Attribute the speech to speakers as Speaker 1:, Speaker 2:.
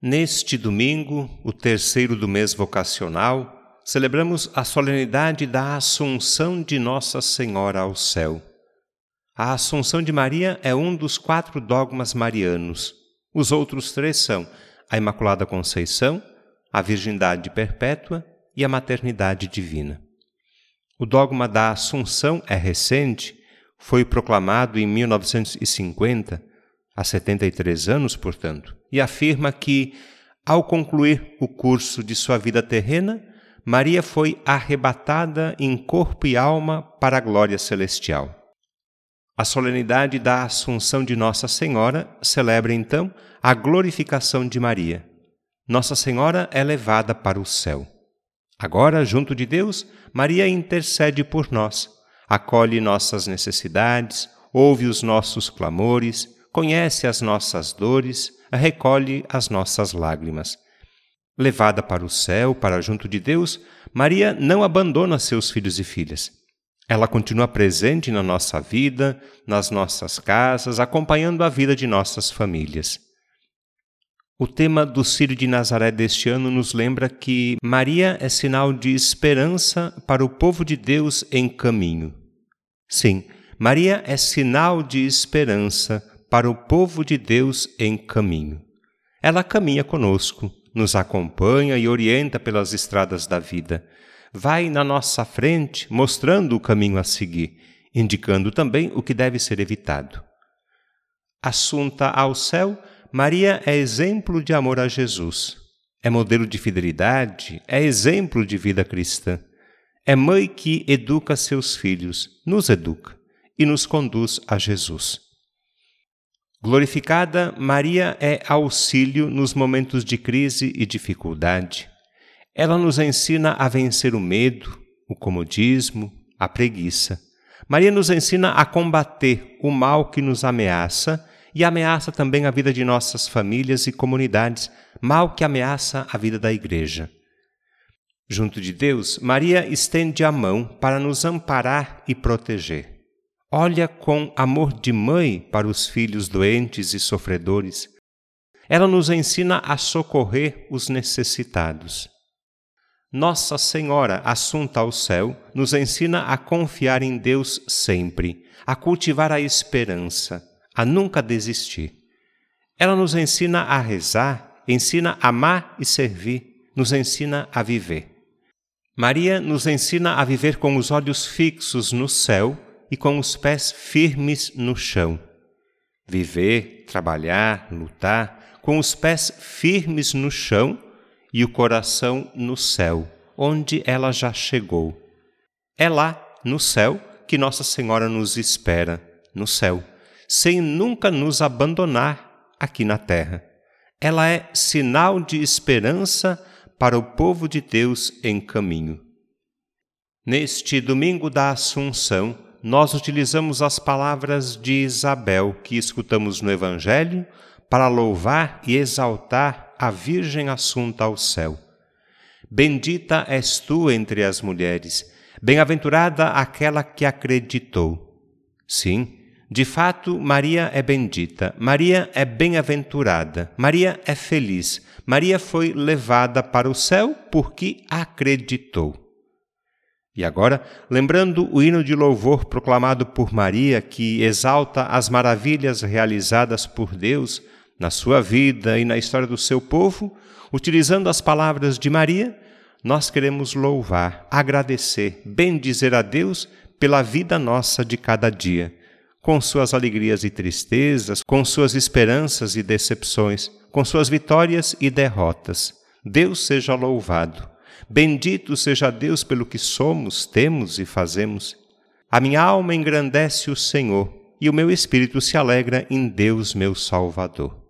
Speaker 1: Neste domingo, o terceiro do mês vocacional, celebramos a solenidade da Assunção de Nossa Senhora ao céu. A Assunção de Maria é um dos quatro dogmas marianos. Os outros três são a Imaculada Conceição, a Virgindade Perpétua e a Maternidade Divina. O dogma da Assunção é recente, foi proclamado em 1950 há 73 anos, portanto, e afirma que, ao concluir o curso de sua vida terrena, Maria foi arrebatada em corpo e alma para a glória celestial. A solenidade da Assunção de Nossa Senhora celebra então a glorificação de Maria. Nossa Senhora é levada para o céu. Agora, junto de Deus, Maria intercede por nós, acolhe nossas necessidades, ouve os nossos clamores, conhece as nossas dores, recolhe as nossas lágrimas. Levada para o céu, para junto de Deus, Maria não abandona seus filhos e filhas. Ela continua presente na nossa vida, nas nossas casas, acompanhando a vida de nossas famílias. O tema do Círio de Nazaré deste ano nos lembra que Maria é sinal de esperança para o povo de Deus em caminho. Sim, Maria é sinal de esperança para o povo de Deus em caminho. Ela caminha conosco, nos acompanha e orienta pelas estradas da vida. Vai na nossa frente, mostrando o caminho a seguir, indicando também o que deve ser evitado. Assunta ao céu, Maria é exemplo de amor a Jesus. É modelo de fidelidade, é exemplo de vida cristã. É mãe que educa seus filhos, nos educa e nos conduz a Jesus. Glorificada, Maria é auxílio nos momentos de crise e dificuldade. Ela nos ensina a vencer o medo, o comodismo, a preguiça. Maria nos ensina a combater o mal que nos ameaça e ameaça também a vida de nossas famílias e comunidades, mal que ameaça a vida da Igreja. Junto de Deus, Maria estende a mão para nos amparar e proteger olha com amor de mãe para os filhos doentes e sofredores. Ela nos ensina a socorrer os necessitados. Nossa Senhora, assunta ao céu, nos ensina a confiar em Deus sempre, a cultivar a esperança, a nunca desistir. Ela nos ensina a rezar, ensina a amar e servir, nos ensina a viver. Maria nos ensina a viver com os olhos fixos no céu e com os pés firmes no chão. Viver, trabalhar, lutar, com os pés firmes no chão e o coração no céu, onde ela já chegou. É lá, no céu, que Nossa Senhora nos espera, no céu, sem nunca nos abandonar aqui na terra. Ela é sinal de esperança para o povo de Deus em caminho. Neste domingo da Assunção, nós utilizamos as palavras de Isabel que escutamos no Evangelho para louvar e exaltar a Virgem Assunta ao céu. Bendita és tu entre as mulheres, bem-aventurada aquela que acreditou. Sim, de fato, Maria é bendita, Maria é bem-aventurada, Maria é feliz, Maria foi levada para o céu porque acreditou. E agora, lembrando o hino de louvor proclamado por Maria, que exalta as maravilhas realizadas por Deus na sua vida e na história do seu povo, utilizando as palavras de Maria, nós queremos louvar, agradecer, bendizer a Deus pela vida nossa de cada dia, com suas alegrias e tristezas, com suas esperanças e decepções, com suas vitórias e derrotas. Deus seja louvado. Bendito seja Deus pelo que somos, temos e fazemos. A minha alma engrandece o Senhor, e o meu espírito se alegra em Deus, meu Salvador.